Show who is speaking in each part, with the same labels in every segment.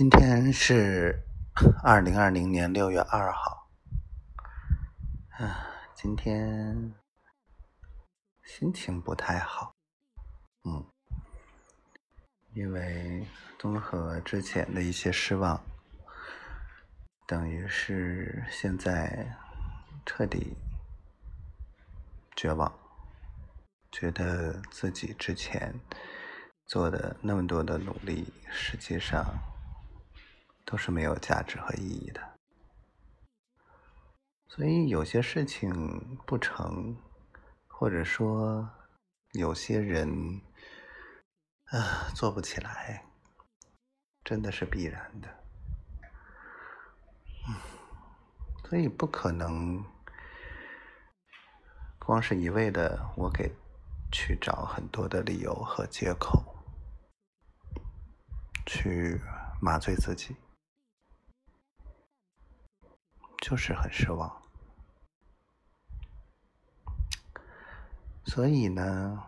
Speaker 1: 今天是 二零二零年六月二号。啊，今天心情不太好。嗯，因为综合之前的一些失望，等于是现在彻底绝望，觉得自己之前做的那么多的努力，实际上。都是没有价值和意义的，所以有些事情不成，或者说有些人啊做不起来，真的是必然的。嗯，所以不可能光是一味的我给去找很多的理由和借口去麻醉自己。就是很失望，所以呢，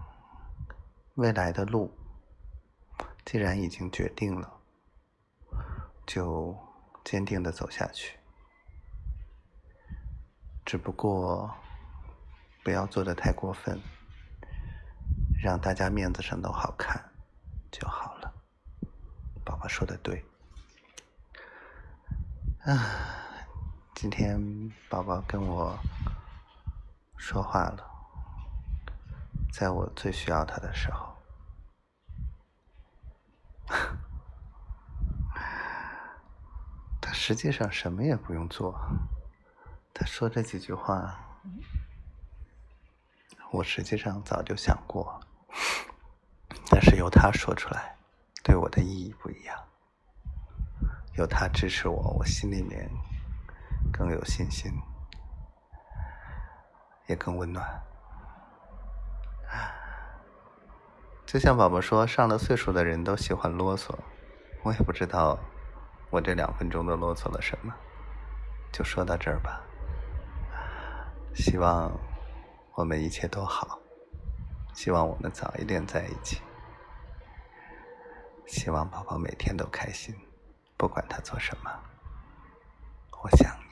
Speaker 1: 未来的路既然已经决定了，就坚定的走下去。只不过不要做的太过分，让大家面子上都好看就好了。宝宝说的对，啊。今天宝宝跟我说话了，在我最需要他的时候，他实际上什么也不用做。他说这几句话，我实际上早就想过，但是由他说出来，对我的意义不一样。有他支持我，我心里面。更有信心，也更温暖。就像宝宝说，上了岁数的人都喜欢啰嗦，我也不知道我这两分钟都啰嗦了什么，就说到这儿吧。希望我们一切都好，希望我们早一点在一起，希望宝宝每天都开心，不管他做什么，我想。我想。